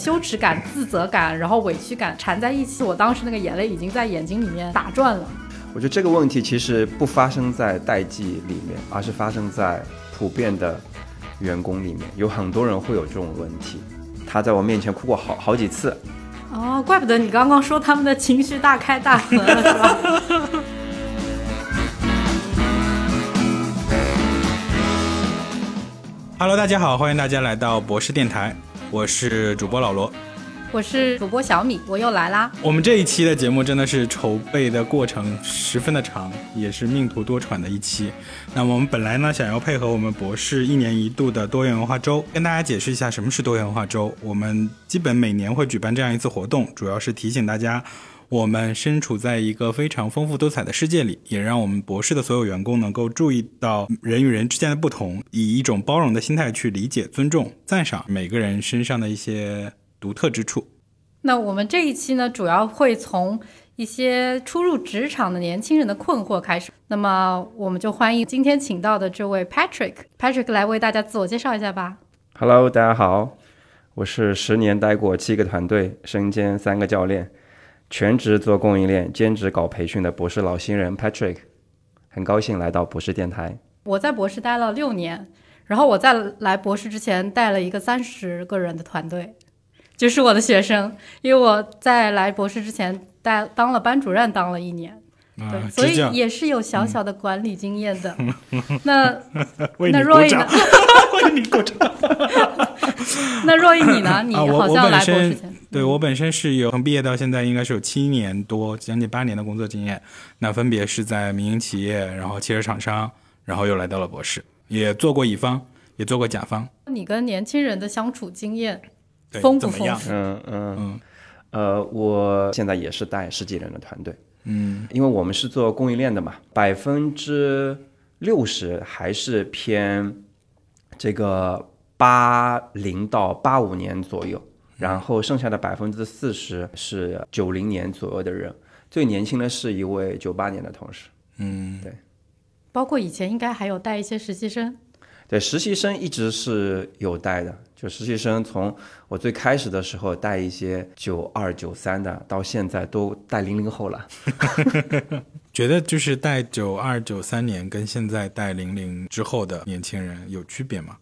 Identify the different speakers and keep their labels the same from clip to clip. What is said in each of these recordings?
Speaker 1: 羞耻感、自责感，然后委屈感缠在一起，我当时那个眼泪已经在眼睛里面打转了。
Speaker 2: 我觉得这个问题其实不发生在代际里面，而是发生在普遍的员工里面，有很多人会有这种问题。他在我面前哭过好好几次。
Speaker 1: 哦，怪不得你刚刚说他们的情绪大开大合了，是吧？
Speaker 3: Hello，大家好，欢迎大家来到博士电台，我是主播老罗，
Speaker 1: 我是主播小米，我又来啦。
Speaker 3: 我们这一期的节目真的是筹备的过程十分的长，也是命途多舛的一期。那么我们本来呢，想要配合我们博士一年一度的多元文化周，跟大家解释一下什么是多元文化周。我们基本每年会举办这样一次活动，主要是提醒大家。我们身处在一个非常丰富多彩的世界里，也让我们博士的所有员工能够注意到人与人之间的不同，以一种包容的心态去理解、尊重、赞赏每个人身上的一些独特之处。
Speaker 1: 那我们这一期呢，主要会从一些初入职场的年轻人的困惑开始。那么，我们就欢迎今天请到的这位 Patrick。Patrick 来为大家自我介绍一下吧。
Speaker 2: Hello，大家好，我是十年待过七个团队，身兼三个教练。全职做供应链，兼职搞培训的博士老新人 Patrick，很高兴来到博士电台。
Speaker 1: 我在博士待了六年，然后我在来博士之前带了一个三十个人的团队，就是我的学生。因为我在来博士之前带当了班主任，当了一年，对，所以也是有小小的管理经验的。那 那若意呢？
Speaker 3: 为你鼓掌。
Speaker 1: 那若意你呢？你好像来博士前。
Speaker 3: 对我本身是有从毕业到现在应该是有七年多，将近八年的工作经验。那分别是在民营企业，然后汽车厂商，然后又来到了博士，也做过乙方，也做过甲方。
Speaker 1: 你跟年轻人的相处经验丰不丰
Speaker 3: 富？
Speaker 2: 嗯嗯嗯。呃，我现在也是带十几人的团队。
Speaker 3: 嗯，
Speaker 2: 因为我们是做供应链的嘛，百分之六十还是偏这个八零到八五年左右。然后剩下的百分之四十是九零年左右的人，最年轻的是一位九八年的同事。
Speaker 3: 嗯，
Speaker 2: 对。
Speaker 1: 包括以前应该还有带一些实习生。
Speaker 2: 对，实习生一直是有带的。就实习生从我最开始的时候带一些九二九三的，到现在都带零零后了。
Speaker 3: 觉得就是带九二九三年跟现在带零零之后的年轻人有区别吗？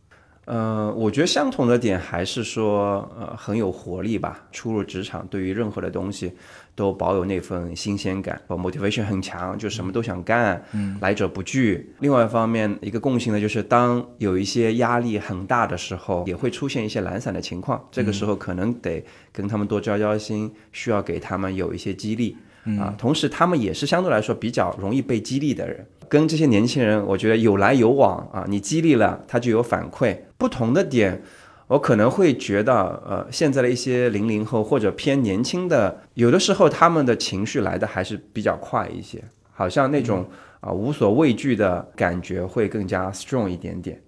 Speaker 2: 呃，我觉得相同的点还是说，呃，很有活力吧。初入职场，对于任何的东西都保有那份新鲜感，motivation 很强，就什么都想干，
Speaker 3: 嗯，
Speaker 2: 来者不拒。另外一方面，一个共性呢，就是当有一些压力很大的时候，也会出现一些懒散的情况。这个时候可能得跟他们多交交心，需要给他们有一些激励啊。同时，他们也是相对来说比较容易被激励的人。跟这些年轻人，我觉得有来有往啊，你激励了他就有反馈。不同的点，我可能会觉得，呃，现在的一些零零后或者偏年轻的，有的时候他们的情绪来的还是比较快一些，好像那种啊无所畏惧的感觉会更加 strong 一点点，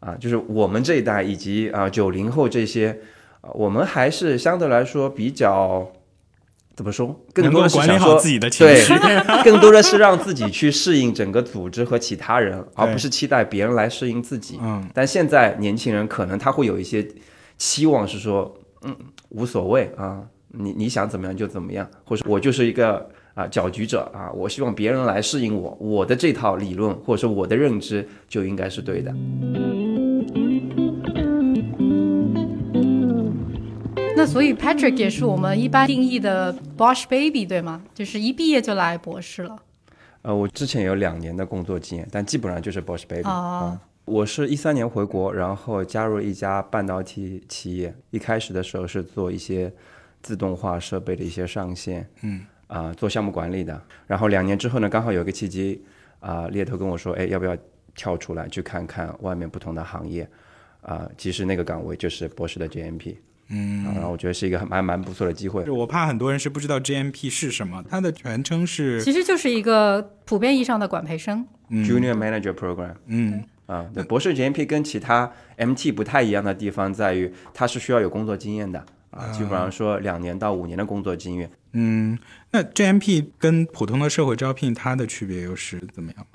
Speaker 2: 啊，就是我们这一代以及啊九零后这些，啊我们还是相对来说比较。怎么说？更多的是想说，对，更多的是让自己去适应整个组织和其他人，而不是期待别人来适应自己。
Speaker 3: 嗯，
Speaker 2: 但现在年轻人可能他会有一些期望，是说，嗯，无所谓啊，你你想怎么样就怎么样，或者我就是一个啊搅局者啊，我希望别人来适应我，我的这套理论或者说我的认知就应该是对的。
Speaker 1: 所以 Patrick 也是我们一般定义的 Bosch Baby 对吗？就是一毕业就来博士了。
Speaker 2: 呃，我之前有两年的工作经验，但基本上就是 Bosch Baby
Speaker 1: 啊。
Speaker 2: 我是一三年回国，然后加入一家半导体企业。一开始的时候是做一些自动化设备的一些上线，
Speaker 3: 嗯，
Speaker 2: 啊，做项目管理的。然后两年之后呢，刚好有个契机，啊，猎头跟我说，哎，要不要跳出来去看看外面不同的行业？啊，其实那个岗位就是博士的 GMP。
Speaker 3: 嗯，
Speaker 2: 然后我觉得是一个蛮蛮不错的机会。
Speaker 3: 我怕很多人是不知道 GMP 是什么，它的全称是，
Speaker 1: 其实就是一个普遍意义上的管培生
Speaker 2: ，Junior Manager Program。
Speaker 3: 嗯，
Speaker 2: 啊，对，博士 GMP 跟其他 MT 不太一样的地方在于，它是需要有工作经验的啊，基本上说两年到五年的工作经验。
Speaker 3: 嗯，那 GMP 跟普通的社会招聘它的区别又是怎么样？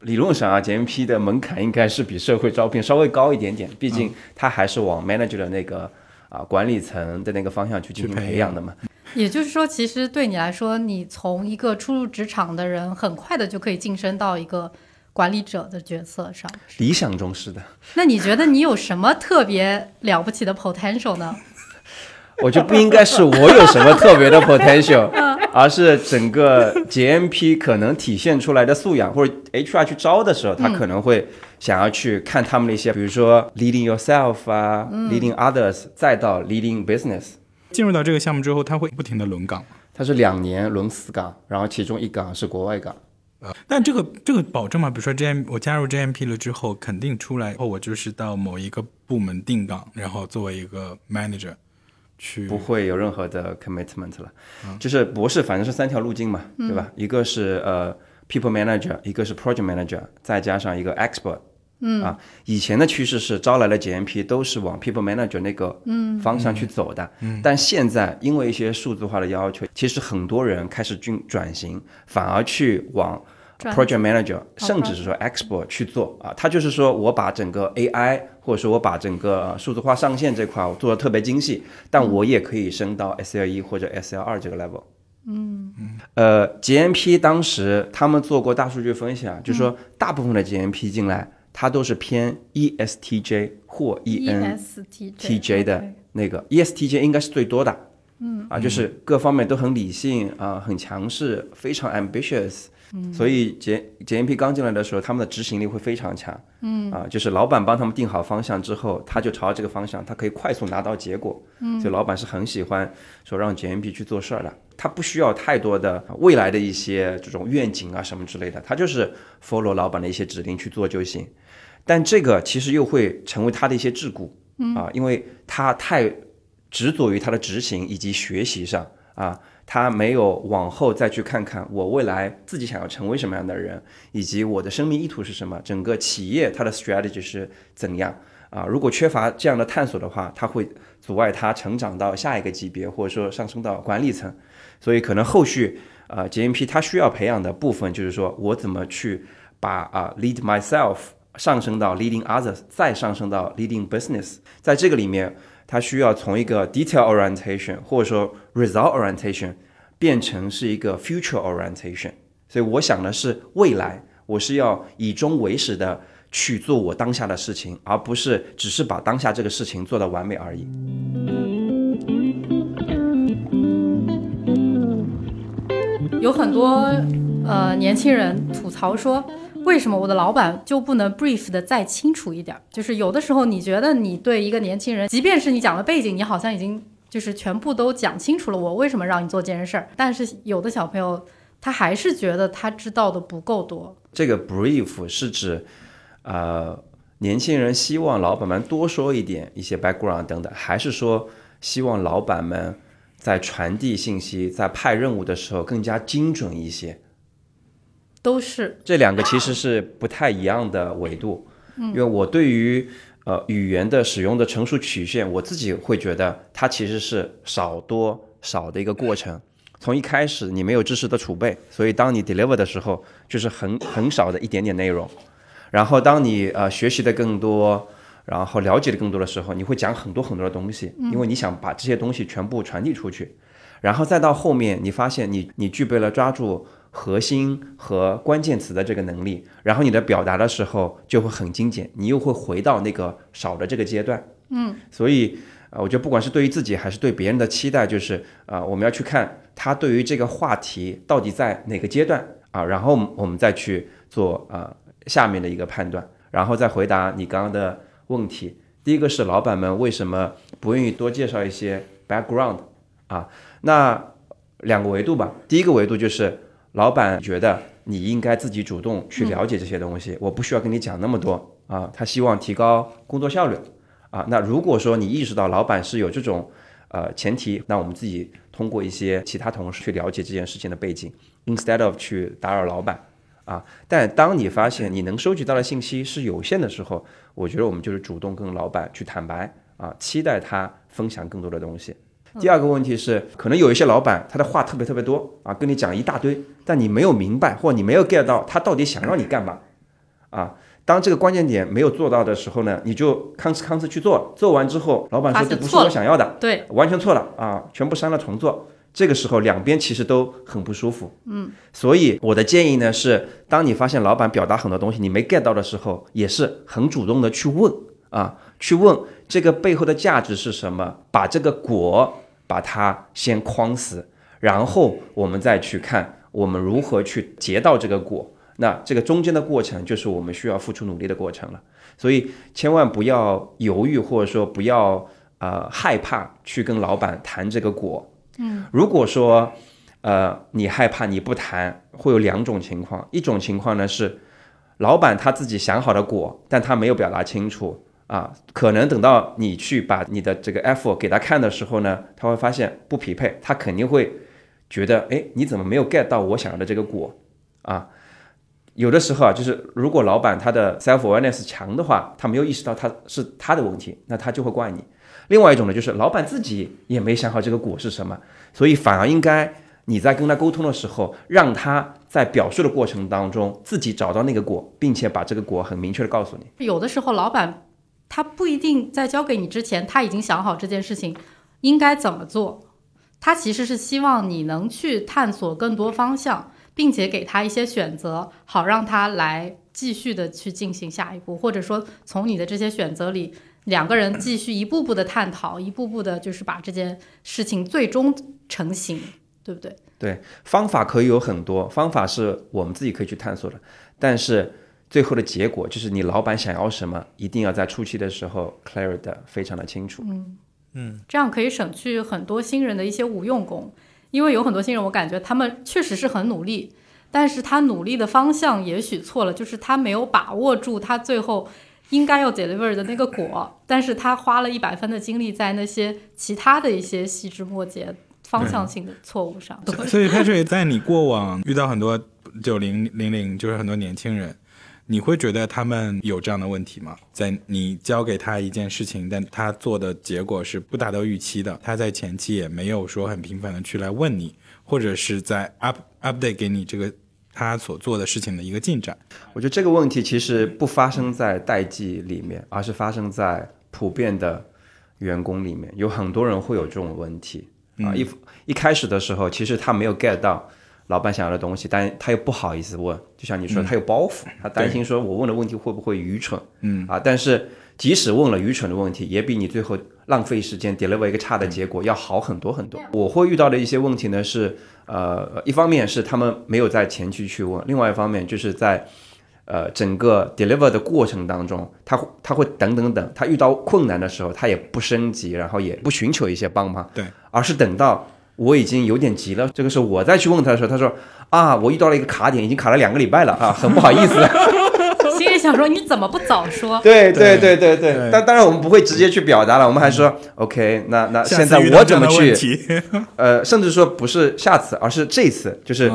Speaker 2: 理论上啊，GMP 的门槛应该是比社会招聘稍微高一点点，毕竟它还是往 Manager 的那个。啊管理层的那个方向去进行
Speaker 3: 培
Speaker 2: 养的嘛。
Speaker 1: 也就是说，其实对你来说，你从一个初入职场的人，很快的就可以晋升到一个管理者的角色上。
Speaker 2: 理想中是的，
Speaker 1: 那你觉得你有什么特别了不起的 potential 呢？
Speaker 2: 我就不应该是我有什么特别的 potential，而是整个 JMP 可能体现出来的素养，或者 HR 去招的时候，他可能会想要去看他们的一些，比如说 leading yourself 啊、leading others，再到 leading business。
Speaker 3: 进入到这个项目之后，他会不停的轮岗。
Speaker 2: 他是两年轮四岗，然后其中一岗是国外岗。
Speaker 3: 但这个这个保证嘛，比如说 JM 我加入 JMP 了之后，肯定出来以后我就是到某一个部门定岗，然后作为一个 manager 去
Speaker 2: 不会有任何的 commitment 了。就是博士反正是三条路径嘛，对吧？一个是呃 people manager，一个是 project manager，再加上一个 expert。嗯啊，以前的趋势是招来了 GMP 都是往 people manager 那个方向去走的，嗯，但现在因为一些数字化的要求，其实很多人开始进转型，反而去往
Speaker 1: 转
Speaker 2: project manager，甚至是说 expert 去做啊，他就是说我把整个 AI 或者说我把整个呃数字化上线这块我做的特别精细，但我也可以升到 SL 一或者 SL 二这个 level。嗯，呃，GMP 当时他们做过大数据分析啊，就是说大部分的 GMP 进来，它都是偏 E ESTJ 或
Speaker 1: E
Speaker 2: EN
Speaker 1: ESTJ
Speaker 2: 的那个 E ESTJ 应该是最多的，嗯啊，就是各方面都很理性啊、很强势，非常 ambitious。所以 J JMP 刚进来的时候，他们的执行力会非常强，嗯。啊，就是老板帮他们定好方向之后，他就朝着这个方向，他可以快速拿到结果，嗯，所以老板是很喜欢说让检验 p 去做事儿的，他不需要太多的未来的一些这种愿景啊什么之类的，他就是 follow 老板的一些指令去做就行。但这个其实又会成为他的一些桎梏，啊，因为他太执着于他的执行以及学习上啊，他没有往后再去看看我未来自己想要成为什么样的人，以及我的生命意图是什么，整个企业它的 strategy 是怎样啊？如果缺乏这样的探索的话，它会阻碍他成长到下一个级别，或者说上升到管理层。所以可能后续啊，JMP 它需要培养的部分就是说我怎么去把啊 lead myself 上升到 leading others，再上升到 leading business，在这个里面，它需要从一个 detail orientation 或者说 result orientation 变成是一个 future orientation。所以我想的是未来，我是要以终为始的去做我当下的事情，而不是只是把当下这个事情做到完美而已。
Speaker 1: 有很多呃年轻人吐槽说，为什么我的老板就不能 brief 的再清楚一点儿？就是有的时候你觉得你对一个年轻人，即便是你讲了背景，你好像已经就是全部都讲清楚了，我为什么让你做这件事儿？但是有的小朋友他还是觉得他知道的不够多。
Speaker 2: 这个 brief 是指，呃，年轻人希望老板们多说一点一些 background 等等，还是说希望老板们在传递信息、在派任务的时候更加精准一些？
Speaker 1: 都是
Speaker 2: 这两个其实是不太一样的维度，因为我对于呃语言的使用的成熟曲线，我自己会觉得它其实是少多少的一个过程。从一开始你没有知识的储备，所以当你 deliver 的时候，就是很很少的一点点内容。然后当你呃学习的更多，然后了解的更多的时候，你会讲很多很多的东西，因为你想把这些东西全部传递出去。然后再到后面，你发现你你具备了抓住核心和关键词的这个能力，然后你的表达的时候就会很精简，你又会回到那个少的这个阶段。嗯，所以呃，我觉得不管是对于自己还是对别人的期待，就是啊、呃我们要去看他对于这个话题到底在哪个阶段啊，然后我们再去做啊、呃下面的一个判断，然后再回答你刚刚的问题。第一个是老板们为什么不愿意多介绍一些 background 啊？那两个维度吧。第一个维度就是老板觉得你应该自己主动去了解这些东西，我不需要跟你讲那么多啊。他希望提高工作效率啊。那如果说你意识到老板是有这种呃前提，那我们自己通过一些其他同事去了解这件事情的背景，instead of 去打扰老板。啊，但当你发现你能收集到的信息是有限的时候，我觉得我们就是主动跟老板去坦白啊，期待他分享更多的东西。第二个问题是，可能有一些老板他的话特别特别多啊，跟你讲一大堆，但你没有明白或你没有 get 到他到底想让你干嘛啊。当这个关键点没有做到的时候呢，你就吭哧吭哧去做了，做完之后，老板说这不是我想要的，
Speaker 1: 对，
Speaker 2: 完全错了啊，全部删了重做。这个时候两边其实都很不舒服，嗯，所以我的建议呢是，当你发现老板表达很多东西你没 get 到的时候，也是很主动的去问啊，去问这个背后的价值是什么，把这个果把它先框死，然后我们再去看我们如何去结到这个果。那这个中间的过程就是我们需要付出努力的过程了，所以千万不要犹豫，或者说不要呃害怕去跟老板谈这个果。嗯，如果说呃你害怕你不谈，会有两种情况，一种情况呢是老板他自己想好的果，但他没有表达清楚啊，可能等到你去把你的这个 F 给他看的时候呢，他会发现不匹配，他肯定会觉得哎你怎么没有 get 到我想要的这个果啊？有的时候啊，就是如果老板他的 self awareness 强的话，他没有意识到他是他的问题，那他就会怪你。另外一种呢，就是老板自己也没想好这个果是什么，所以反而应该你在跟他沟通的时候，让他在表述的过程当中自己找到那个果，并且把这个果很明确的告诉你。
Speaker 1: 有的时候老板他不一定在交给你之前，他已经想好这件事情应该怎么做，他其实是希望你能去探索更多方向。并且给他一些选择，好让他来继续的去进行下一步，或者说从你的这些选择里，两个人继续一步步的探讨，一步步的，就是把这件事情最终成型，对不对？
Speaker 2: 对，方法可以有很多，方法是我们自己可以去探索的，但是最后的结果就是你老板想要什么，一定要在初期的时候 clear 的非常的清楚。
Speaker 1: 嗯嗯，这样可以省去很多新人的一些无用功。因为有很多新人，我感觉他们确实是很努力，但是他努力的方向也许错了，就是他没有把握住他最后应该要 deliver 的那个果，但是他花了一百分的精力在那些其他的一些细枝末节、方向性的错误上。
Speaker 3: 所以 Patrick 在你过往遇到很多九零零零，就是很多年轻人。你会觉得他们有这样的问题吗？在你交给他一件事情，但他做的结果是不达到预期的，他在前期也没有说很频繁的去来问你，或者是在 up update 给你这个他所做的事情的一个进展。
Speaker 2: 我觉得这个问题其实不发生在代际里面，而是发生在普遍的员工里面，有很多人会有这种问题啊。一一开始的时候，其实他没有 get 到。老板想要的东西，但他又不好意思问，就像你说，他有包袱，他担心说我问的问题会不会愚蠢，
Speaker 3: 嗯。
Speaker 2: 啊，但是即使问了愚蠢的问题，也比你最后浪费时间 deliver 一个差的结果要好很多很多。我会遇到的一些问题呢是，呃，一方面是他们没有在前期去问，另外一方面就是在呃整个 deliver 的过程当中，他他会等等等，他遇到困难的时候，他也不升级，然后也不寻求一些帮忙，
Speaker 3: 对，
Speaker 2: 而是等到。我已经有点急了，这个时候我再去问他的时候，他说啊，我遇到了一个卡点，已经卡了两个礼拜了啊，很不好意思。
Speaker 1: 心里想说你怎么不早说？
Speaker 2: 对对对对对，但当然我们不会直接去表达了，我们还说 OK，那那现在我怎么去？呃，甚至说不是下次，而是这次，就是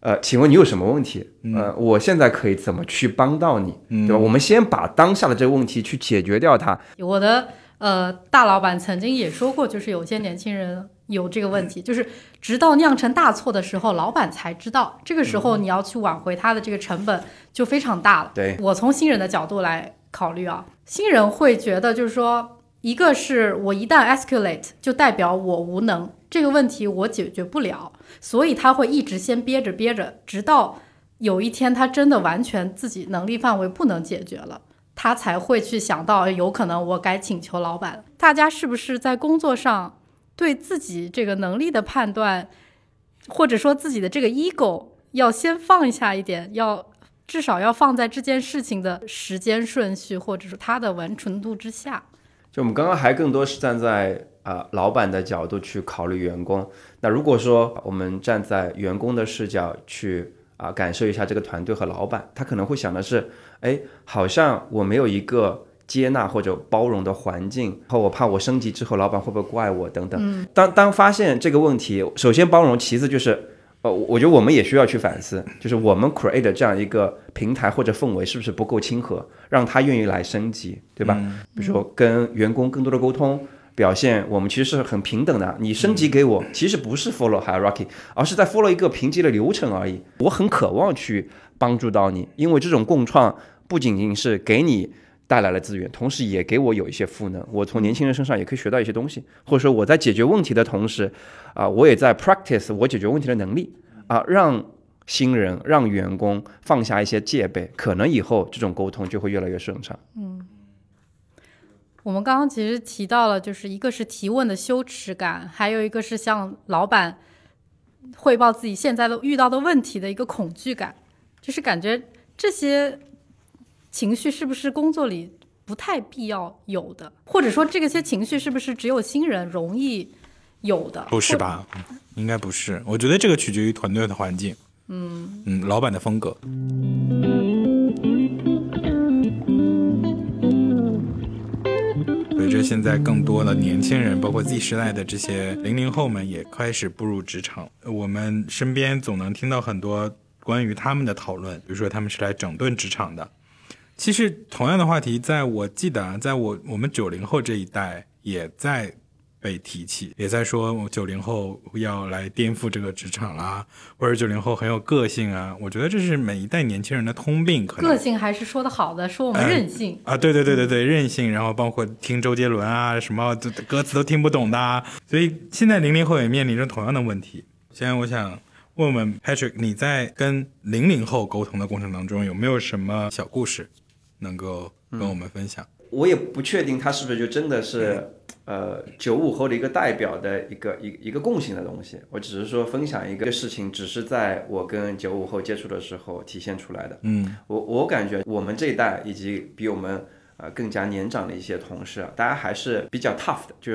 Speaker 2: 呃，请问你有什么问题？呃，我现在可以怎么去帮到你？对吧？我们先把当下的这个问题去解决掉它。
Speaker 1: 我的呃大老板曾经也说过，就是有些年轻人。有这个问题，就是直到酿成大错的时候，老板才知道。这个时候你要去挽回他的这个成本就非常大了。
Speaker 2: 对
Speaker 1: 我从新人的角度来考虑啊，新人会觉得就是说，一个是我一旦 escalate 就代表我无能，这个问题我解决不了，所以他会一直先憋着憋着，直到有一天他真的完全自己能力范围不能解决了，他才会去想到有可能我该请求老板。大家是不是在工作上？对自己这个能力的判断，或者说自己的这个 ego 要先放下一点，要至少要放在这件事情的时间顺序，或者是它的完成度之下。
Speaker 2: 就我们刚刚还更多是站在啊老板的角度去考虑员工。那如果说我们站在员工的视角去啊感受一下这个团队和老板，他可能会想的是，哎，好像我没有一个。接纳或者包容的环境，然后我怕我升级之后，老板会不会怪我等等。当当发现这个问题，首先包容，其次就是，呃，我觉得我们也需要去反思，就是我们 create 这样一个平台或者氛围是不是不够亲和，让他愿意来升级，对吧？比如说跟员工更多的沟通。表现我们其实是很平等的，你升级给我，其实不是 follow hierarchy，而是在 follow 一个评级的流程而已。我很渴望去帮助到你，因为这种共创不仅仅是给你带来了资源，同时也给我有一些赋能。我从年轻人身上也可以学到一些东西，或者说我在解决问题的同时，啊，我也在 practice 我解决问题的能力啊，让新人、让员工放下一些戒备，可能以后这种沟通就会越来越顺畅。
Speaker 1: 嗯我们刚刚其实提到了，就是一个是提问的羞耻感，还有一个是向老板汇报自己现在的遇到的问题的一个恐惧感，就是感觉这些情绪是不是工作里不太必要有的，或者说这个些情绪是不是只有新人容易有的？
Speaker 3: 不是吧？嗯应该不是。我觉得这个取决于团队的环境，嗯嗯，老板的风格。随着现在更多的年轻人，包括 Z 时代的这些零零后们也开始步入职场，我们身边总能听到很多关于他们的讨论，比如说他们是来整顿职场的。其实同样的话题，在我记得啊，在我我们九零后这一代也在被提起，也在说九零后要来颠覆这个职场啦，或者九零后很有个性啊。我觉得这是每一代年轻人的通病，可能
Speaker 1: 个性还是说的好的，说我们任性。
Speaker 3: 啊，对对对对对，任性，然后包括听周杰伦啊，什么这歌词都听不懂的啊，所以现在零零后也面临着同样的问题。现在我想问问 Patrick，你在跟零零后沟通的过程当中，有没有什么小故事能够跟我们分享？
Speaker 2: 我也不确定他是不是就真的是呃九五后的一个代表的一个一一个共性的东西。我只是说分享一个事情，只是在我跟九五后接触的时候体现出来的。
Speaker 3: 嗯，
Speaker 2: 我我感觉我们这一代以及比我们呃更加年长的一些同事啊，大家还是比较 tough 的，就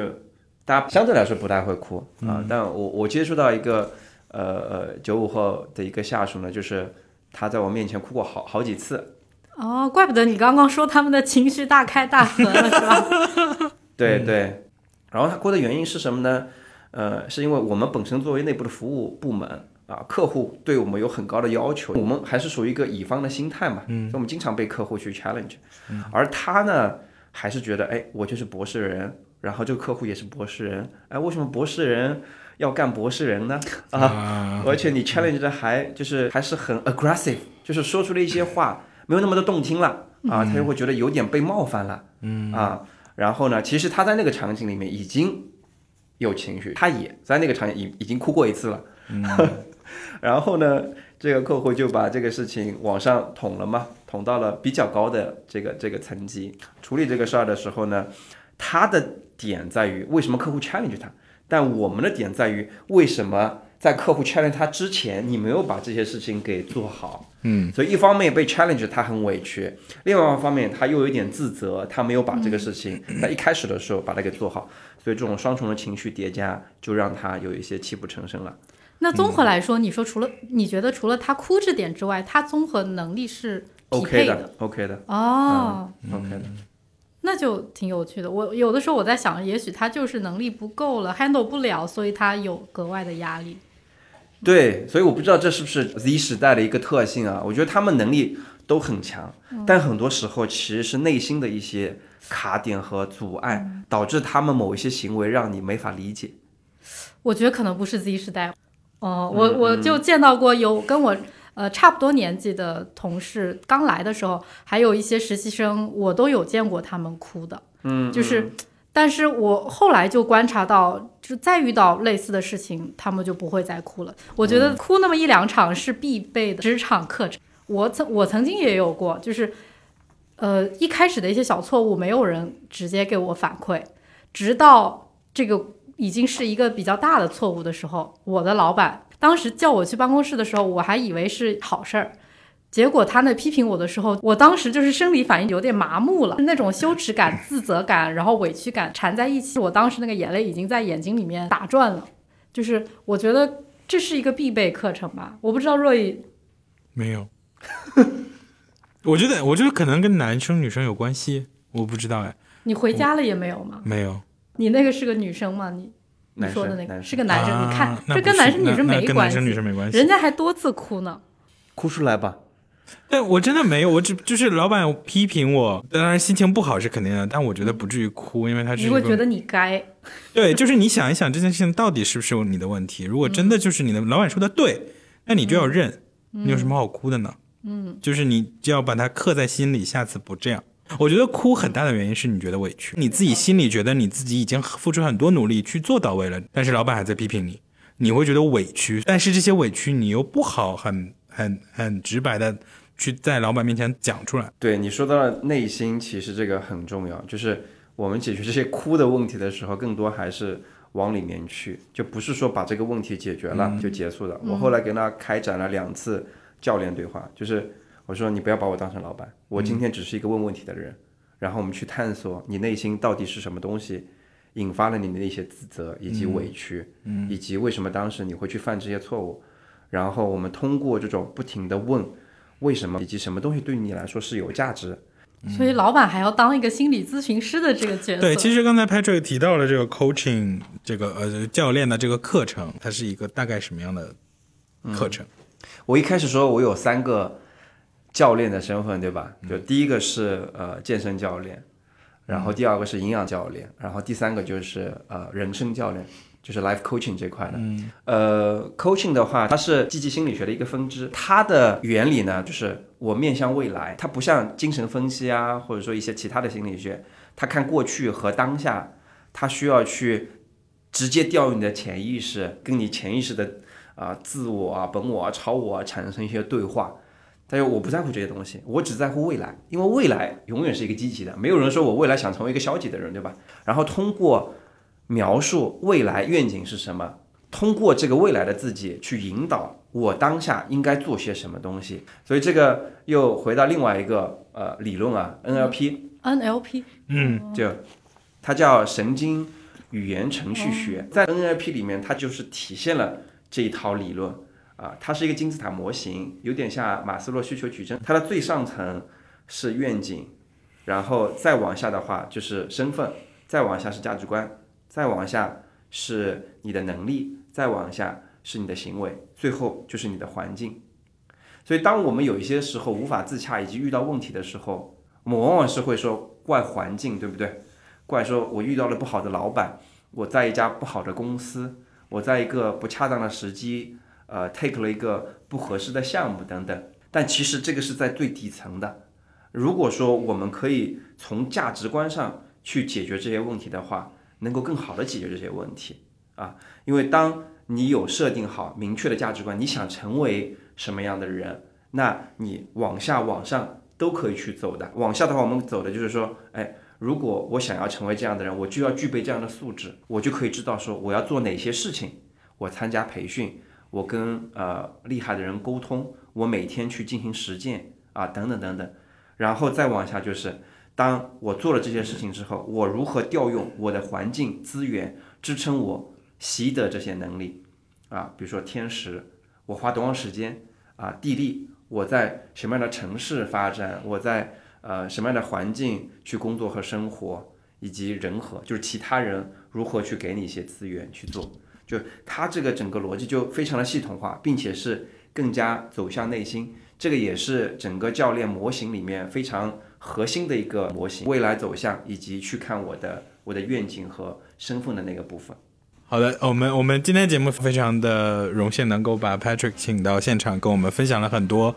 Speaker 2: 大家相对来说不太会哭啊。但我我接触到一个呃呃九五后的一个下属呢，就是他在我面前哭过好好几次。
Speaker 1: 哦，怪不得你刚刚说他们的情绪大开大合了，是吧？
Speaker 2: 对对，然后他哭的原因是什么呢？呃，是因为我们本身作为内部的服务部门啊，客户对我们有很高的要求，我们还是属于一个乙方的心态嘛，嗯，所以我们经常被客户去 challenge，、而他呢，还是觉得，哎，我就是博士人，然后这个客户也是博士人，哎，为什么博士人要干博士人呢？啊，而且你 challenge 的还就是还是很 aggressive，就是说出了一些话没有那么的动听了啊，他就会觉得有点被冒犯了，嗯啊。然后呢，其实他在那个场景里面已经有情绪，他也在那个场景已已经哭过一次了。然后呢，这个客户就把这个事情往上捅了嘛，捅到了比较高的这个这个层级。处理这个事儿的时候呢，他的点在于为什么客户 challenge 他，但我们的点在于为什么在客户 challenge 他之前，你没有把这些事情给做好。
Speaker 3: 嗯，
Speaker 2: 所以一方面被 challenge 他很委屈，另外一方面他又有一点自责，他没有把这个事情在一开始的时候把它给做好，所以这种双重的情绪叠加，就让他有一些泣不成声了。
Speaker 1: 那综合来说，你说除了你觉得除了他哭这点之外，他综合能力是匹
Speaker 2: OK 的，OK 的，
Speaker 1: 哦
Speaker 2: ，，OK 的。
Speaker 1: 那就挺有趣的。我有的时候我在想，也许他就是能力不够了，handle 不了，所以他有格外的压力。
Speaker 2: 对，所以我不知道这是不是 Z 时代的一个特性啊？我觉得他们能力都很强，但很多时候其实是内心的一些卡点和阻碍，导致他们某一些行为让你没法理解。
Speaker 1: 我觉得可能不是 Z 时代，哦、我我就见到过有跟我呃差不多年纪的同事，刚来的时候，还有一些实习生，我都有见过他们哭的，
Speaker 2: 嗯，
Speaker 1: 就是，但是我后来就观察到，就再遇到类似的事情，他们就不会再哭了。我觉得哭那么一两场是必备的职场课程。我曾我曾经也有过，就是呃一开始的一些小错误，没有人直接给我反馈，直到这个已经是一个比较大的错误的时候，我的老板当时叫我去办公室的时候，我还以为是好事儿。结果他那批评我的时候，我当时就是生理反应有点麻木了，那种羞耻感、自责感，然后委屈感缠在一起，我当时那个眼泪已经在眼睛里面打转了。就是我觉得这是一个必备课程吧，我不知道若雨
Speaker 3: 没有。我觉得，我觉得可能跟男生女生有关系，我不知道哎，
Speaker 1: 你回家了也没有吗？
Speaker 3: 没有。
Speaker 1: 你那个是个女生吗？你你说的那个是个男生，
Speaker 3: 啊
Speaker 1: 你看这跟男生女生没关系，
Speaker 3: 跟男生女生没关系。
Speaker 1: 人家还多次哭呢。
Speaker 2: 哭出来吧。
Speaker 3: 但我真的没有，我只就是老板批评我，当然心情不好是肯定的，但我觉得不至于哭，因为他是
Speaker 1: 你会觉得你该，
Speaker 3: 对，就是你想一想这件事情到底是不是你的问题？如果真的就是你的老板说的对，那你就要认，你有什么好哭的呢？嗯，就是你就要把它刻在心里，下次不这样。我觉得哭很大的原因是你觉得委屈，你自己心里觉得你自己已经付出很多努力去做到位了，但是老板还在批评你，你会觉得委屈。但是这些委屈你又不好很很很直白的去在老板面前讲出来。
Speaker 2: 对你说到了内心，其实这个很重要，就是我们解决这些哭的问题的时候，更多还是往里面去，就不是说把这个问题解决了就结束了。我后来跟他开展了两次教练对话，就是我说你不要把我当成老板，我今天只是一个问问题的人，然后我们去探索你内心到底是什么东西。引发了你的一些自责以及委屈，嗯，以及为什么当时你会去犯这些错误，然后我们通过这种不停的问为什么以及什么东西对你来说是有价值，
Speaker 1: 所以老板还要当一个心理咨询师的这个角色。
Speaker 3: 对，其实刚才 Patrick 提到了这个 coaching 这个呃教练的这个课程，它是一个大概什么样的课程？
Speaker 2: 我一开始说我有三个教练的身份，对吧？就第一个是呃健身教练。然后第二个是营养教练，然后第三个就是呃人生教练，就是 life coaching 这块的。嗯，呃，coaching 的话，它是积极心理学的一个分支。它的原理呢，就是我面向未来，它不像精神分析啊，或者说一些其他的心理学，它看过去和当下，它需要去直接调用你的潜意识，跟你潜意识的啊自我啊、本我啊、超我啊产生一些对话。但是我不在乎这些东西，我只在乎未来，因为未来永远是一个积极的，没有人说我未来想成为一个消极的人，对吧？然后通过描述未来愿景是什么，通过这个未来的自己去引导我当下应该做些什么东西。所以这个又回到另外一个呃理论啊
Speaker 1: ，NLP，NLP，
Speaker 3: 嗯，
Speaker 2: 就它叫神经语言程序学，在 NLP 里面它就是体现了这一套理论。啊，它是一个金字塔模型，有点像马斯洛需求矩阵。它的最上层是愿景，然后再往下的话就是身份，再往下是价值观，再往下是你的能力，再往下是你的行为，最后就是你的环境。所以，当我们有一些时候无法自洽以及遇到问题的时候，我们往往是会说怪环境，对不对？怪说我遇到了不好的老板，我在一家不好的公司，我在一个不恰当的时机。呃，take 了一个不合适的项目等等，但其实这个是在最底层的。如果说我们可以从价值观上去解决这些问题的话，能够更好的解决这些问题啊。因为当你有设定好明确的价值观，你想成为什么样的人，那你往下往上都可以去走的。往下的话，我们走的就是说，哎，如果我想要成为这样的人，我就要具备这样的素质，我就可以知道说我要做哪些事情，我参加培训。我跟呃厉害的人沟通，我每天去进行实践啊，等等等等，然后再往下就是，当我做了这些事情之后，我如何调用我的环境资源支撑我习得这些能力啊？比如说天时，我花多长时间啊？地利，我在什么样的城市发展？我在呃什么样的环境去工作和生活？以及人和，就是其他人如何去给你一些资源去做？就它这个整个逻辑就非常的系统化，并且是更加走向内心，这个也是整个教练模型里面非常核心的一个模型，未来走向以及去看我的我的愿景和身份的那个部分。
Speaker 3: 好的，我们我们今天节目非常的荣幸能够把 Patrick 请到现场，跟我们分享了很多，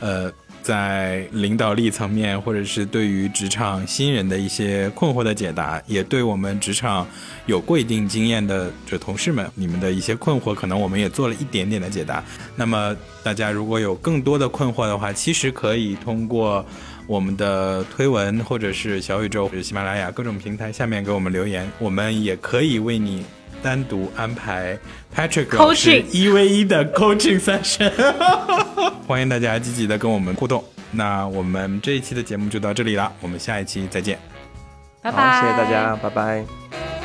Speaker 3: 呃。在领导力层面，或者是对于职场新人的一些困惑的解答，也对我们职场有过一定经验的这同事们，你们的一些困惑，可能我们也做了一点点的解答。那么大家如果有更多的困惑的话，其实可以通过我们的推文，或者是小宇宙、或者喜马拉雅各种平台下面给我们留言，我们也可以为你。单独安排。Patrick 老师一 v 一的 coaching session，欢迎大家积极的跟我们互动。那我们这一期的节目就到这里了，我们下一期再见，
Speaker 1: 拜拜，
Speaker 2: 谢谢大家，拜拜。